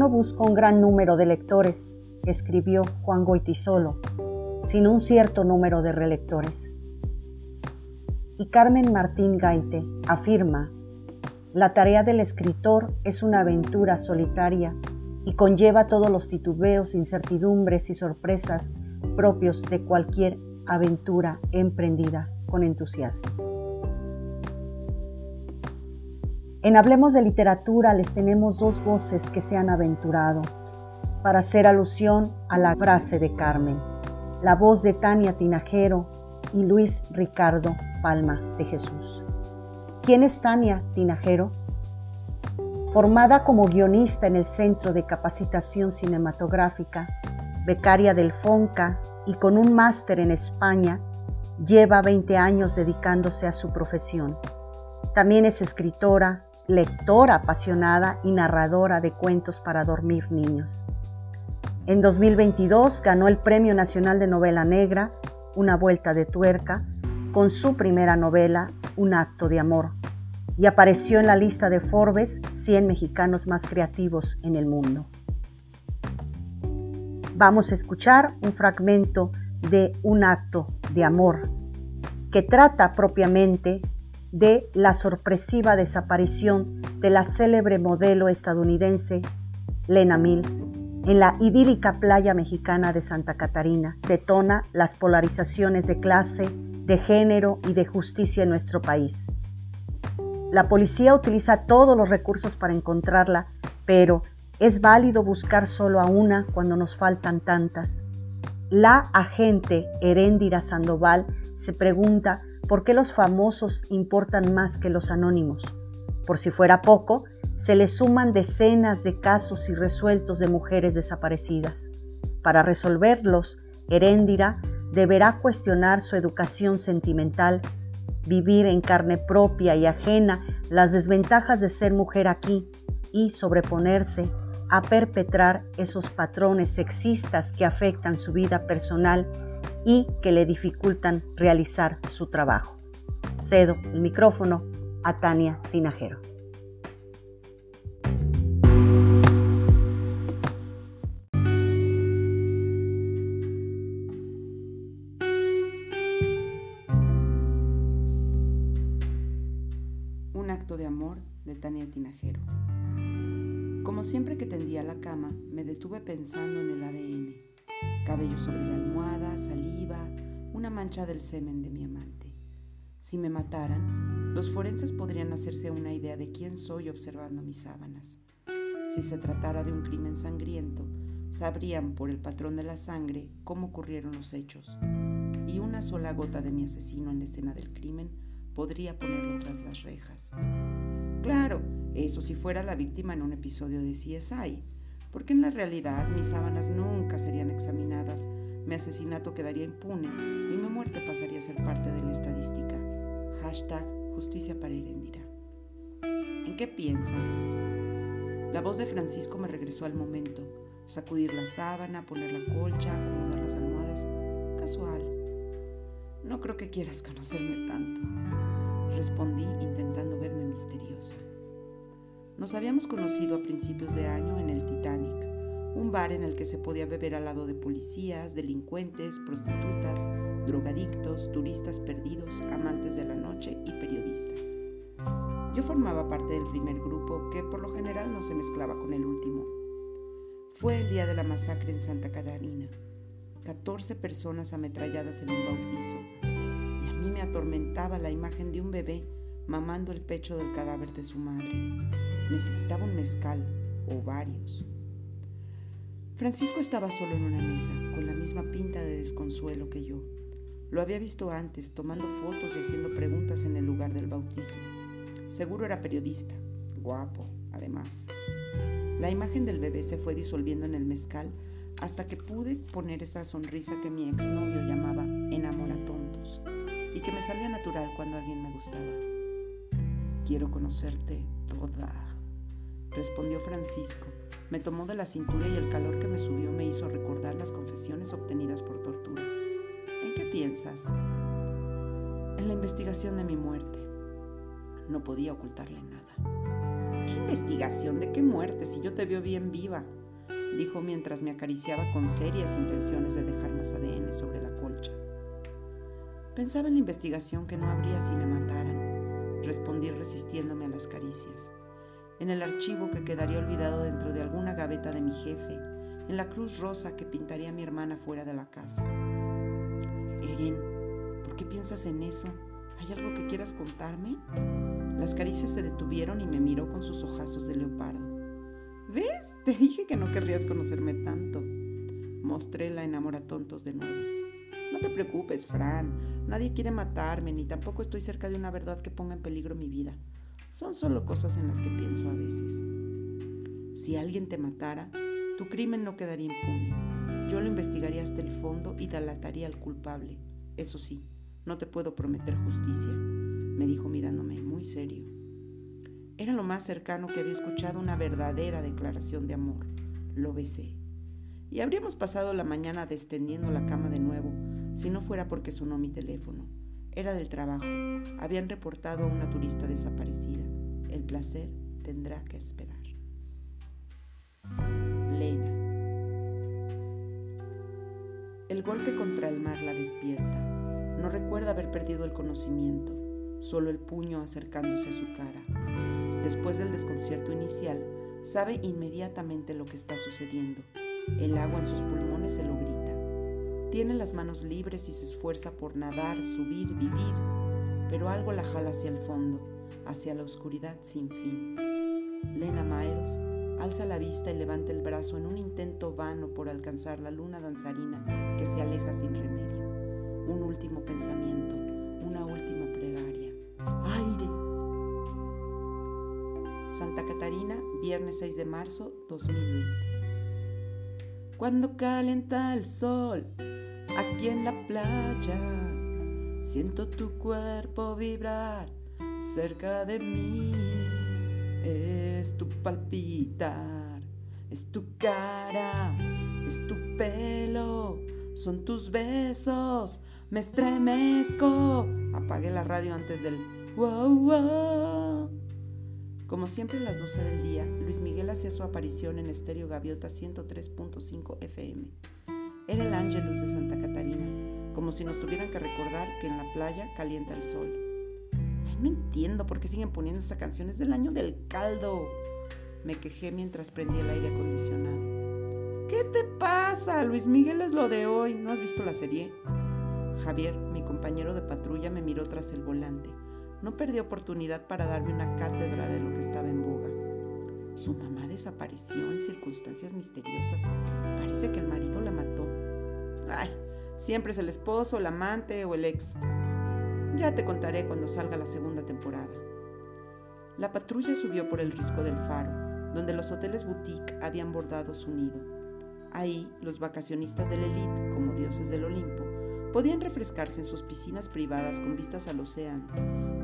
No busco un gran número de lectores, escribió Juan Goitisolo, sino un cierto número de relectores. Y Carmen Martín Gaite afirma, la tarea del escritor es una aventura solitaria y conlleva todos los titubeos, incertidumbres y sorpresas propios de cualquier aventura emprendida con entusiasmo. En Hablemos de Literatura les tenemos dos voces que se han aventurado para hacer alusión a la frase de Carmen, la voz de Tania Tinajero y Luis Ricardo Palma de Jesús. ¿Quién es Tania Tinajero? Formada como guionista en el Centro de Capacitación Cinematográfica, becaria del FONCA y con un máster en España, lleva 20 años dedicándose a su profesión. También es escritora, lectora apasionada y narradora de cuentos para dormir niños. En 2022 ganó el Premio Nacional de Novela Negra, Una Vuelta de Tuerca, con su primera novela, Un Acto de Amor, y apareció en la lista de Forbes 100 mexicanos más creativos en el mundo. Vamos a escuchar un fragmento de Un Acto de Amor, que trata propiamente de la sorpresiva desaparición de la célebre modelo estadounidense Lena Mills en la idílica playa mexicana de Santa Catarina. Detona las polarizaciones de clase, de género y de justicia en nuestro país. La policía utiliza todos los recursos para encontrarla, pero es válido buscar solo a una cuando nos faltan tantas. La agente Heréndira Sandoval se pregunta ¿Por qué los famosos importan más que los anónimos? Por si fuera poco, se le suman decenas de casos irresueltos de mujeres desaparecidas. Para resolverlos, Heréndira deberá cuestionar su educación sentimental, vivir en carne propia y ajena las desventajas de ser mujer aquí y sobreponerse a perpetrar esos patrones sexistas que afectan su vida personal y que le dificultan realizar su trabajo. Cedo el micrófono a Tania Tinajero. Un acto de amor de Tania Tinajero. Como siempre que tendía la cama, me detuve pensando en el ADN cabello sobre la almohada, saliva, una mancha del semen de mi amante. Si me mataran, los forenses podrían hacerse una idea de quién soy observando mis sábanas. Si se tratara de un crimen sangriento, sabrían por el patrón de la sangre cómo ocurrieron los hechos. Y una sola gota de mi asesino en la escena del crimen podría ponerlo tras las rejas. Claro, eso si fuera la víctima en un episodio de CSI porque en la realidad mis sábanas nunca serían examinadas, mi asesinato quedaría impune y mi muerte pasaría a ser parte de la estadística. Hashtag justicia para Irendira. ¿En qué piensas? La voz de Francisco me regresó al momento. Sacudir la sábana, poner la colcha, acomodar las almohadas. Casual. No creo que quieras conocerme tanto. Respondí intentando verme misteriosa. Nos habíamos conocido a principios de año en el Titanic, un bar en el que se podía beber al lado de policías, delincuentes, prostitutas, drogadictos, turistas perdidos, amantes de la noche y periodistas. Yo formaba parte del primer grupo que por lo general no se mezclaba con el último. Fue el día de la masacre en Santa Catarina. 14 personas ametralladas en un bautizo. Y a mí me atormentaba la imagen de un bebé mamando el pecho del cadáver de su madre. Necesitaba un mezcal o varios. Francisco estaba solo en una mesa, con la misma pinta de desconsuelo que yo. Lo había visto antes, tomando fotos y haciendo preguntas en el lugar del bautizo. Seguro era periodista, guapo, además. La imagen del bebé se fue disolviendo en el mezcal hasta que pude poner esa sonrisa que mi exnovio llamaba enamoratontos y que me salía natural cuando alguien me gustaba. Quiero conocerte toda, respondió Francisco. Me tomó de la cintura y el calor que me subió me hizo recordar las confesiones obtenidas por tortura. ¿En qué piensas? En la investigación de mi muerte. No podía ocultarle nada. ¿Qué investigación? ¿De qué muerte? Si yo te veo bien viva, dijo mientras me acariciaba con serias intenciones de dejar más ADN sobre la colcha. Pensaba en la investigación que no habría si me mataran, respondí resistiéndome a las caricias. En el archivo que quedaría olvidado dentro de alguna gaveta de mi jefe, en la cruz rosa que pintaría mi hermana fuera de la casa. Eren, ¿por qué piensas en eso? ¿Hay algo que quieras contarme? Las caricias se detuvieron y me miró con sus ojazos de leopardo. ¿Ves? Te dije que no querrías conocerme tanto. Mostré la enamoratontos de nuevo. No te preocupes, Fran. Nadie quiere matarme, ni tampoco estoy cerca de una verdad que ponga en peligro mi vida. Son solo cosas en las que pienso a veces. Si alguien te matara, tu crimen no quedaría impune. Yo lo investigaría hasta el fondo y delataría al culpable. Eso sí, no te puedo prometer justicia, me dijo mirándome muy serio. Era lo más cercano que había escuchado una verdadera declaración de amor. Lo besé. Y habríamos pasado la mañana descendiendo la cama de nuevo, si no fuera porque sonó mi teléfono. Era del trabajo. Habían reportado a una turista desaparecida. El placer tendrá que esperar. Lena. El golpe contra el mar la despierta. No recuerda haber perdido el conocimiento, solo el puño acercándose a su cara. Después del desconcierto inicial, sabe inmediatamente lo que está sucediendo. El agua en sus pulmones se lo grita. Tiene las manos libres y se esfuerza por nadar, subir, vivir, pero algo la jala hacia el fondo, hacia la oscuridad sin fin. Lena Miles alza la vista y levanta el brazo en un intento vano por alcanzar la luna danzarina que se aleja sin remedio. Un último pensamiento, una última plegaria. ¡Aire! Santa Catarina, viernes 6 de marzo 2020. Cuando calienta el sol, aquí en la playa, siento tu cuerpo vibrar cerca de mí es tu palpitar, es tu cara, es tu pelo, son tus besos, me estremezco. Apagué la radio antes del wow wow. Como siempre a las 12 del día, Luis Miguel hacía su aparición en Estéreo Gaviota 103.5 FM. Era el Ángelus de Santa Catarina, como si nos tuvieran que recordar que en la playa calienta el sol. No entiendo por qué siguen poniendo esa canción. Es del año del caldo. Me quejé mientras prendía el aire acondicionado. ¿Qué te pasa? Luis Miguel es lo de hoy. ¿No has visto la serie? Javier, mi compañero de patrulla, me miró tras el volante. No perdió oportunidad para darme una cátedra de lo que estaba en boga. Su mamá desapareció en circunstancias misteriosas. Parece que el marido la mató. Ay, siempre es el esposo, el amante o el ex. Ya te contaré cuando salga la segunda temporada. La patrulla subió por el risco del faro, donde los hoteles boutique habían bordado su nido. Ahí, los vacacionistas de la élite, como dioses del Olimpo, podían refrescarse en sus piscinas privadas con vistas al océano,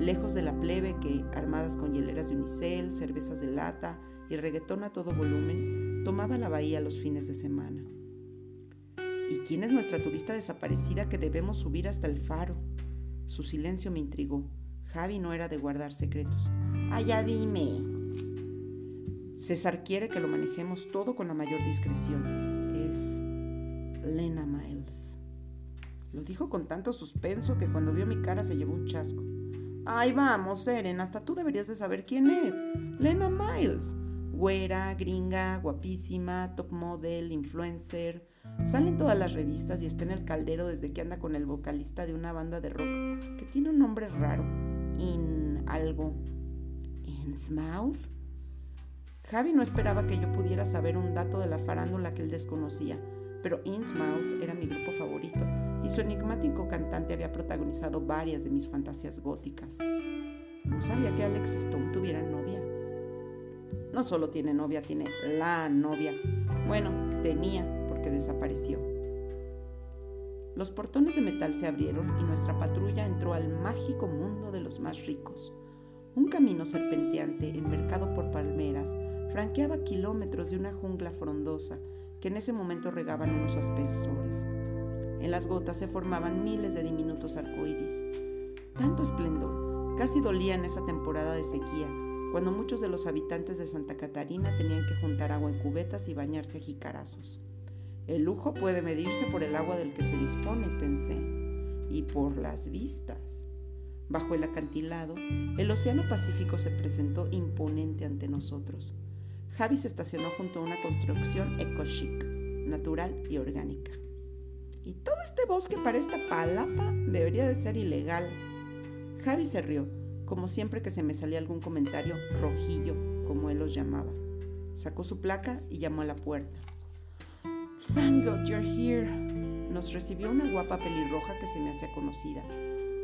lejos de la plebe que, armadas con hieleras de unicel, cervezas de lata y reggaetón a todo volumen, tomaba la bahía los fines de semana. ¿Y quién es nuestra turista desaparecida que debemos subir hasta el faro? Su silencio me intrigó. Javi no era de guardar secretos. ¡Allá dime! César quiere que lo manejemos todo con la mayor discreción. Es Lena Miles. Lo dijo con tanto suspenso que cuando vio mi cara se llevó un chasco. Ay, vamos, Eren, hasta tú deberías de saber quién es. Lena Miles. Güera, gringa, guapísima, top model, influencer, Sale en todas las revistas y está en el caldero desde que anda con el vocalista de una banda de rock que tiene un nombre raro. In algo. Innsmouth. Javi no esperaba que yo pudiera saber un dato de la farándula que él desconocía, pero Innsmouth era mi grupo favorito y su enigmático cantante había protagonizado varias de mis fantasías góticas. No sabía que Alex Stone tuviera novia. No solo tiene novia, tiene la novia. Bueno, tenía, desapareció. Los portones de metal se abrieron y nuestra patrulla entró al mágico mundo de los más ricos. Un camino serpenteante, enmercado por palmeras, franqueaba kilómetros de una jungla frondosa que en ese momento regaban unos espesores. En las gotas se formaban miles de diminutos arcoíris. Tanto esplendor, casi dolía en esa temporada de sequía, cuando muchos de los habitantes de Santa Catarina tenían que juntar agua en cubetas y bañarse a jicarazos. El lujo puede medirse por el agua del que se dispone, pensé, y por las vistas. Bajo el acantilado, el Océano Pacífico se presentó imponente ante nosotros. Javi se estacionó junto a una construcción eco-chic, natural y orgánica. ¿Y todo este bosque para esta palapa? Debería de ser ilegal. Javi se rió, como siempre que se me salía algún comentario rojillo, como él los llamaba. Sacó su placa y llamó a la puerta. Thank God you're here. Nos recibió una guapa pelirroja que se me hacía conocida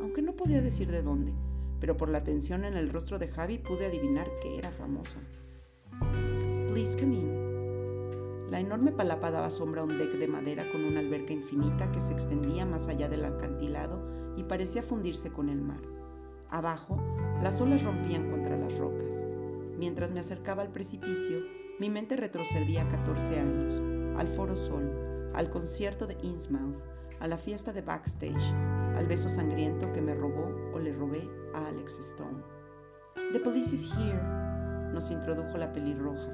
aunque no podía decir de dónde, pero por la tensión en el rostro de Javi pude adivinar que era famosa. Please come in. La enorme palapa daba sombra a un deck de madera con una alberca infinita que se extendía más allá del acantilado y parecía fundirse con el mar. Abajo, las olas rompían contra las rocas. Mientras me acercaba al precipicio, mi mente retrocedía 14 años, al Foro Sol, al concierto de Innsmouth, a la fiesta de backstage, al beso sangriento que me robó o le robé a Alex Stone. The police is here, nos introdujo la pelirroja.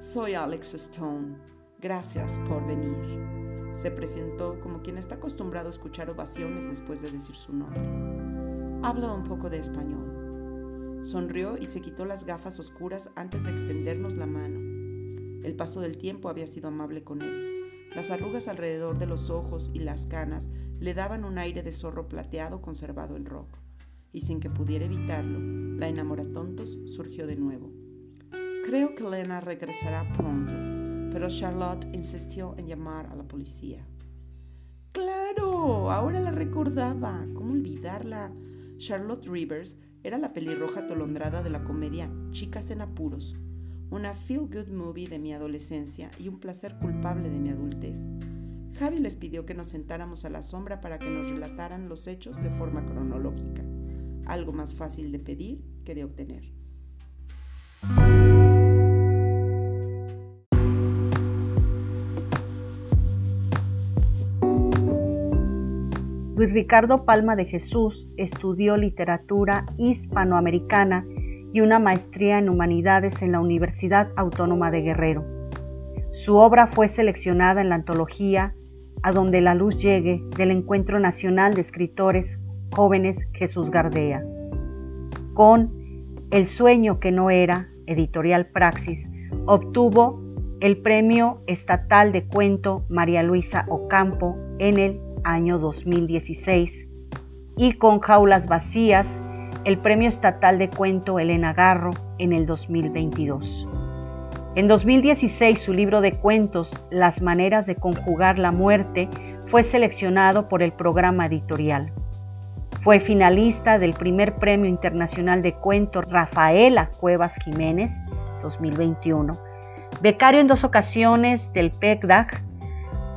Soy Alex Stone, gracias por venir. Se presentó como quien está acostumbrado a escuchar ovaciones después de decir su nombre. Habla un poco de español. Sonrió y se quitó las gafas oscuras antes de extendernos la mano. El paso del tiempo había sido amable con él. Las arrugas alrededor de los ojos y las canas le daban un aire de zorro plateado conservado en rock, y sin que pudiera evitarlo, la enamoratontos surgió de nuevo. Creo que Lena regresará pronto, pero Charlotte insistió en llamar a la policía. ¡Claro! Ahora la recordaba. ¿Cómo olvidarla? Charlotte Rivers era la pelirroja atolondrada de la comedia Chicas en Apuros, una feel-good movie de mi adolescencia y un placer culpable de mi adultez. Javi les pidió que nos sentáramos a la sombra para que nos relataran los hechos de forma cronológica, algo más fácil de pedir que de obtener. Luis Ricardo Palma de Jesús estudió literatura hispanoamericana y una maestría en humanidades en la Universidad Autónoma de Guerrero. Su obra fue seleccionada en la antología A donde la luz llegue del Encuentro Nacional de Escritores Jóvenes Jesús Gardea. Con El sueño que no era, editorial Praxis, obtuvo el Premio Estatal de Cuento María Luisa Ocampo en el año 2016 y con Jaulas Vacías el Premio Estatal de Cuento Elena Garro en el 2022. En 2016 su libro de cuentos Las maneras de conjugar la muerte fue seleccionado por el programa editorial. Fue finalista del primer Premio Internacional de Cuento Rafaela Cuevas Jiménez 2021. Becario en dos ocasiones del PECDAC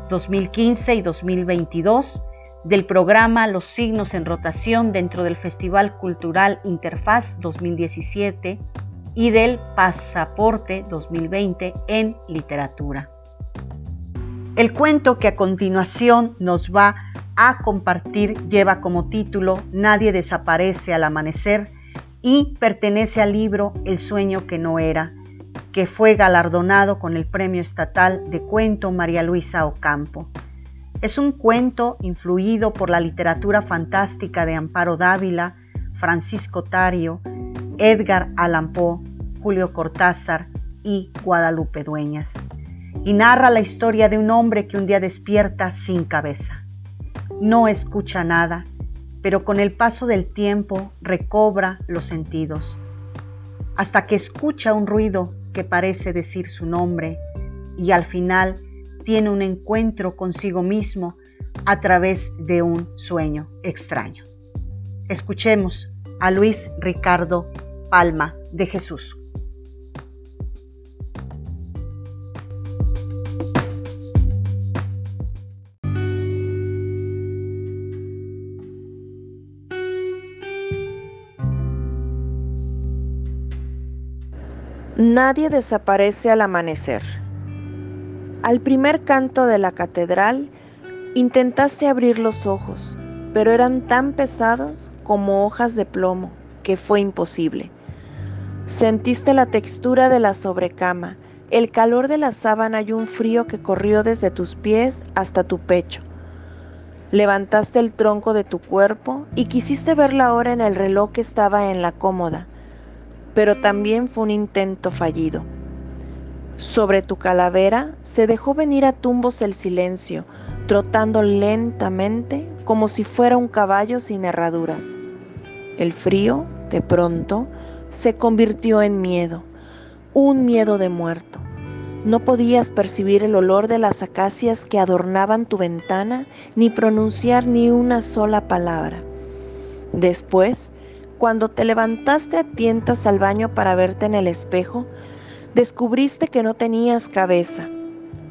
2015 y 2022 del programa Los Signos en Rotación dentro del Festival Cultural Interfaz 2017 y del Pasaporte 2020 en Literatura. El cuento que a continuación nos va a compartir lleva como título Nadie desaparece al amanecer y pertenece al libro El sueño que no era, que fue galardonado con el Premio Estatal de Cuento María Luisa Ocampo. Es un cuento influido por la literatura fantástica de Amparo Dávila, Francisco Tario, Edgar Allan Poe, Julio Cortázar y Guadalupe Dueñas. Y narra la historia de un hombre que un día despierta sin cabeza. No escucha nada, pero con el paso del tiempo recobra los sentidos, hasta que escucha un ruido que parece decir su nombre y al final tiene un encuentro consigo mismo a través de un sueño extraño. Escuchemos a Luis Ricardo Palma de Jesús. Nadie desaparece al amanecer. Al primer canto de la catedral intentaste abrir los ojos, pero eran tan pesados como hojas de plomo que fue imposible. Sentiste la textura de la sobrecama, el calor de la sábana y un frío que corrió desde tus pies hasta tu pecho. Levantaste el tronco de tu cuerpo y quisiste ver la hora en el reloj que estaba en la cómoda, pero también fue un intento fallido. Sobre tu calavera se dejó venir a tumbos el silencio, trotando lentamente como si fuera un caballo sin herraduras. El frío, de pronto, se convirtió en miedo, un miedo de muerto. No podías percibir el olor de las acacias que adornaban tu ventana, ni pronunciar ni una sola palabra. Después, cuando te levantaste a tientas al baño para verte en el espejo, descubriste que no tenías cabeza.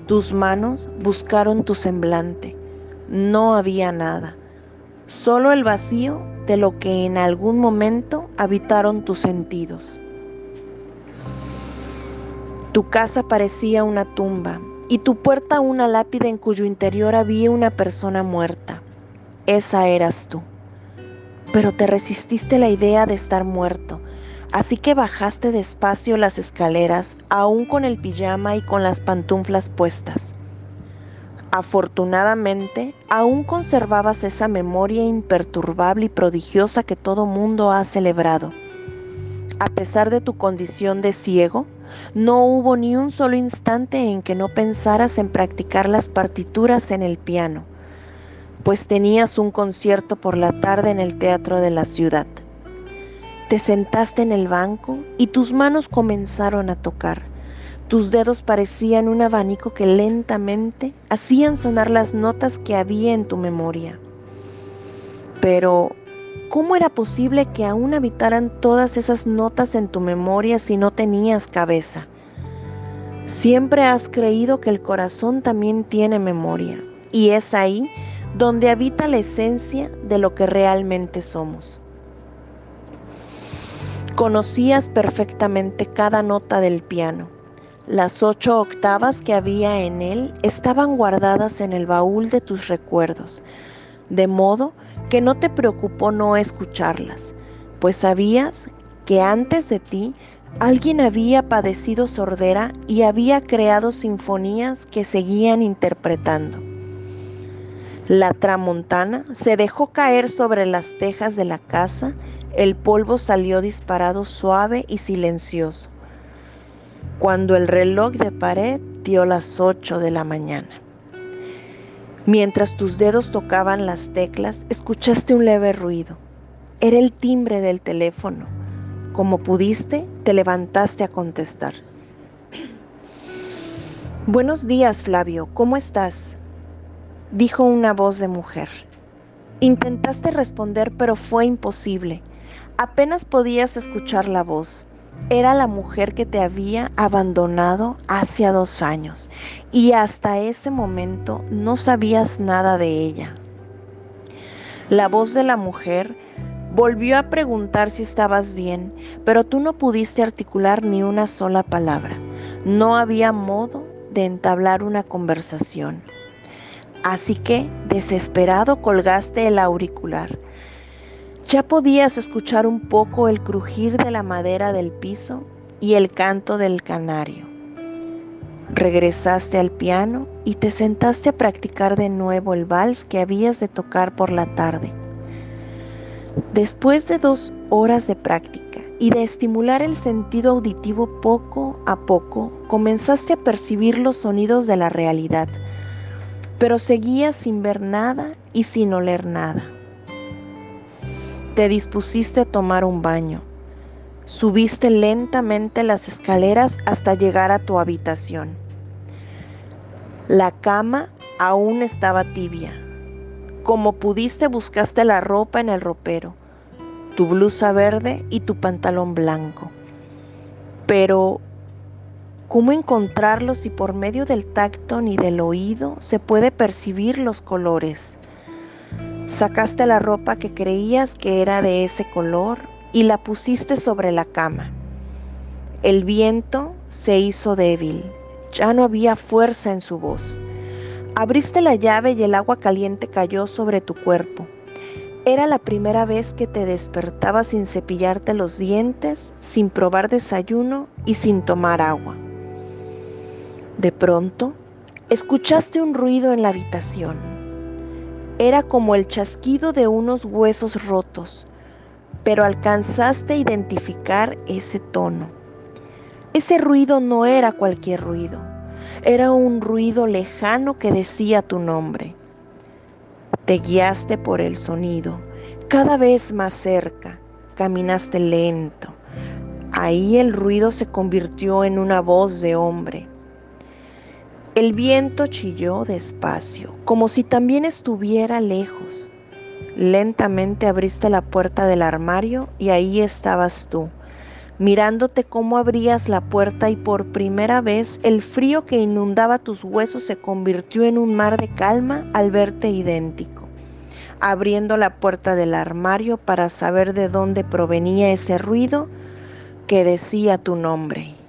Tus manos buscaron tu semblante. No había nada, solo el vacío de lo que en algún momento habitaron tus sentidos. Tu casa parecía una tumba y tu puerta una lápida en cuyo interior había una persona muerta. Esa eras tú. Pero te resististe la idea de estar muerto, así que bajaste despacio las escaleras, aún con el pijama y con las pantuflas puestas. Afortunadamente, aún conservabas esa memoria imperturbable y prodigiosa que todo mundo ha celebrado. A pesar de tu condición de ciego, no hubo ni un solo instante en que no pensaras en practicar las partituras en el piano, pues tenías un concierto por la tarde en el teatro de la ciudad. Te sentaste en el banco y tus manos comenzaron a tocar. Tus dedos parecían un abanico que lentamente hacían sonar las notas que había en tu memoria. Pero ¿Cómo era posible que aún habitaran todas esas notas en tu memoria si no tenías cabeza? Siempre has creído que el corazón también tiene memoria y es ahí donde habita la esencia de lo que realmente somos. Conocías perfectamente cada nota del piano. Las ocho octavas que había en él estaban guardadas en el baúl de tus recuerdos, de modo que no te preocupó no escucharlas, pues sabías que antes de ti alguien había padecido sordera y había creado sinfonías que seguían interpretando. La tramontana se dejó caer sobre las tejas de la casa, el polvo salió disparado suave y silencioso, cuando el reloj de pared dio las ocho de la mañana. Mientras tus dedos tocaban las teclas, escuchaste un leve ruido. Era el timbre del teléfono. Como pudiste, te levantaste a contestar. Buenos días, Flavio, ¿cómo estás? Dijo una voz de mujer. Intentaste responder, pero fue imposible. Apenas podías escuchar la voz era la mujer que te había abandonado hace dos años y hasta ese momento no sabías nada de ella. La voz de la mujer volvió a preguntar si estabas bien, pero tú no pudiste articular ni una sola palabra. No había modo de entablar una conversación. Así que, desesperado, colgaste el auricular ya podías escuchar un poco el crujir de la madera del piso y el canto del canario. Regresaste al piano y te sentaste a practicar de nuevo el vals que habías de tocar por la tarde. Después de dos horas de práctica y de estimular el sentido auditivo poco a poco, comenzaste a percibir los sonidos de la realidad, pero seguías sin ver nada y sin oler nada te dispusiste a tomar un baño. Subiste lentamente las escaleras hasta llegar a tu habitación. La cama aún estaba tibia. Como pudiste buscaste la ropa en el ropero, tu blusa verde y tu pantalón blanco. Pero, ¿cómo encontrarlos si por medio del tacto ni del oído se puede percibir los colores? Sacaste la ropa que creías que era de ese color y la pusiste sobre la cama. El viento se hizo débil, ya no había fuerza en su voz. Abriste la llave y el agua caliente cayó sobre tu cuerpo. Era la primera vez que te despertabas sin cepillarte los dientes, sin probar desayuno y sin tomar agua. De pronto, escuchaste un ruido en la habitación. Era como el chasquido de unos huesos rotos, pero alcanzaste a identificar ese tono. Ese ruido no era cualquier ruido, era un ruido lejano que decía tu nombre. Te guiaste por el sonido, cada vez más cerca, caminaste lento. Ahí el ruido se convirtió en una voz de hombre. El viento chilló despacio, como si también estuviera lejos. Lentamente abriste la puerta del armario y ahí estabas tú, mirándote cómo abrías la puerta y por primera vez el frío que inundaba tus huesos se convirtió en un mar de calma al verte idéntico abriendo la puerta del armario para saber de dónde provenía ese ruido que decía tu nombre.